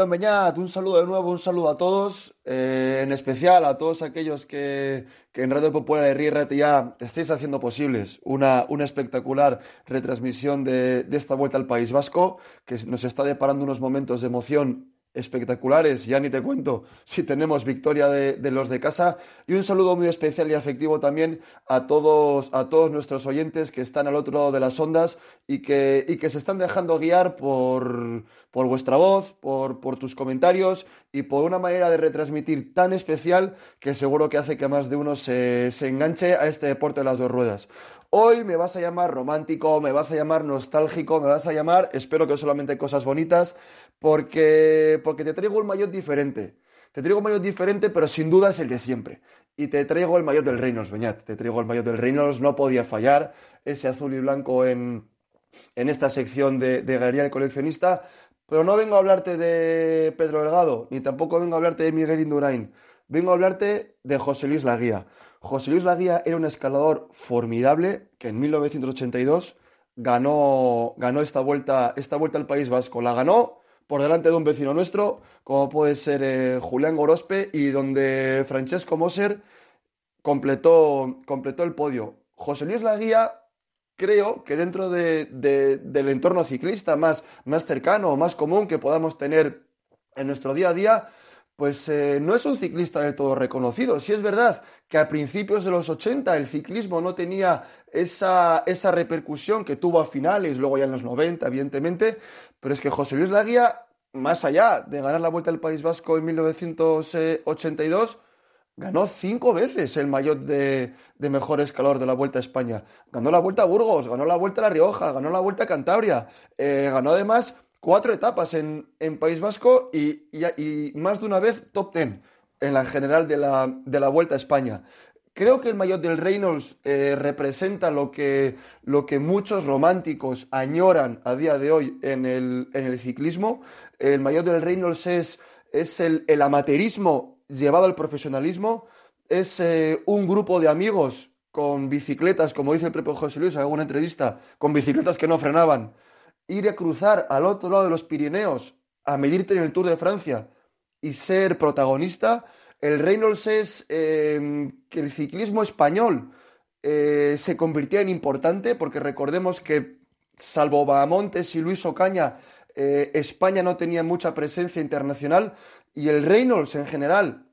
un saludo de nuevo, un saludo a todos, eh, en especial a todos aquellos que, en Radio Popular de ya estéis haciendo posibles una, una espectacular retransmisión de, de esta vuelta al País Vasco, que nos está deparando unos momentos de emoción espectaculares, ya ni te cuento si tenemos victoria de, los de casa. Y un saludo muy especial y afectivo también a todos, a todos nuestros oyentes que están al otro lado de las ondas y que, y que se están dejando guiar por, por vuestra voz, por, por tus comentarios y por una manera de retransmitir tan especial que seguro que hace que más de uno se, se enganche a este deporte de las dos ruedas. Hoy me vas a llamar romántico, me vas a llamar nostálgico, me vas a llamar, espero que solamente cosas bonitas, porque, porque te traigo un maillot diferente. Te traigo un maillot diferente, pero sin duda es el de siempre. Y te traigo el maillot del Reynolds, Beñat. Te traigo el maillot del Reynolds, no podía fallar. Ese azul y blanco en, en esta sección de, de Galería del Coleccionista. Pero no vengo a hablarte de Pedro Delgado, ni tampoco vengo a hablarte de Miguel Indurain. Vengo a hablarte de José Luis Laguía. José Luis Laguía era un escalador formidable que en 1982 ganó, ganó esta, vuelta, esta vuelta al País Vasco. La ganó por delante de un vecino nuestro, como puede ser eh, Julián Gorospe, y donde Francesco Moser completó, completó el podio. José Luis Laguía, creo que dentro del entorno ciclista más, más cercano o más común que podamos tener en nuestro día a día, pues eh, no es un ciclista del todo reconocido. Si es verdad que a principios de los 80 el ciclismo no tenía esa, esa repercusión que tuvo a finales, luego ya en los 90, evidentemente, pero es que José Luis Laguía, más allá de ganar la Vuelta al País Vasco en 1982, ganó cinco veces el maillot de, mejor escalador de la Vuelta a España. Ganó la Vuelta a Burgos, ganó la Vuelta a La Rioja, ganó la Vuelta a Cantabria, eh, ganó además cuatro etapas en, País Vasco y, más de una vez top ten en la general de la, de la Vuelta a España. Creo que el maillot del Reynolds eh, representa lo que, lo que muchos románticos añoran a día de hoy en el, ciclismo. El maillot del Reynolds es, es el, el amateurismo llevado al profesionalismo. Es eh, un grupo de amigos con bicicletas, como dice el propio José Luis en alguna entrevista, con bicicletas que no frenaban. Ir a cruzar al otro lado de los Pirineos, a medirte en el Tour de Francia y ser protagonista el Reynolds es em, que el ciclismo español eh, se convirtió en importante, porque recordemos que, salvo Bahamontes y Luis Ocaña, eh, España no tenía mucha presencia internacional y el Reynolds en general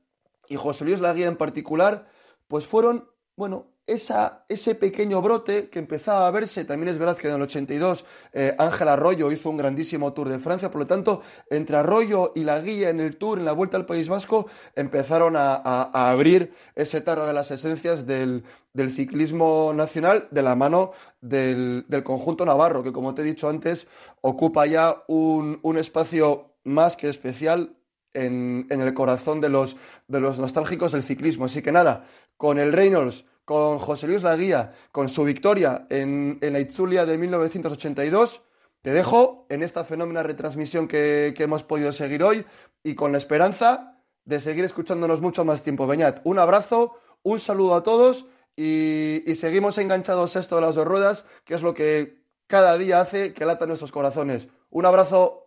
y José Luis Laguía en particular, pues fueron, bueno, ese pequeño brote que empezaba a verse, también es verdad que en el 82 eh, Ángel Arroyo hizo un grandísimo Tour de Francia, por lo tanto, entre Arroyo y la guía en el Tour, en la Vuelta al País Vasco, empezaron a, abrir ese tarro de las esencias del, ciclismo nacional de la mano del, conjunto navarro, que como te he dicho antes, ocupa ya un, espacio más que especial en, el corazón de los, de los nostálgicos del ciclismo. Así que nada, con el Reynolds con José Luis Laguía, con su victoria en, la Itzulia de 1982. Te dejo en esta fenómena retransmisión que, hemos podido seguir hoy y con la esperanza de seguir escuchándonos mucho más tiempo. Beñat, un abrazo, un saludo a todos y, y, seguimos enganchados esto de las dos ruedas, que es lo que cada día hace que latan nuestros corazones. Un abrazo.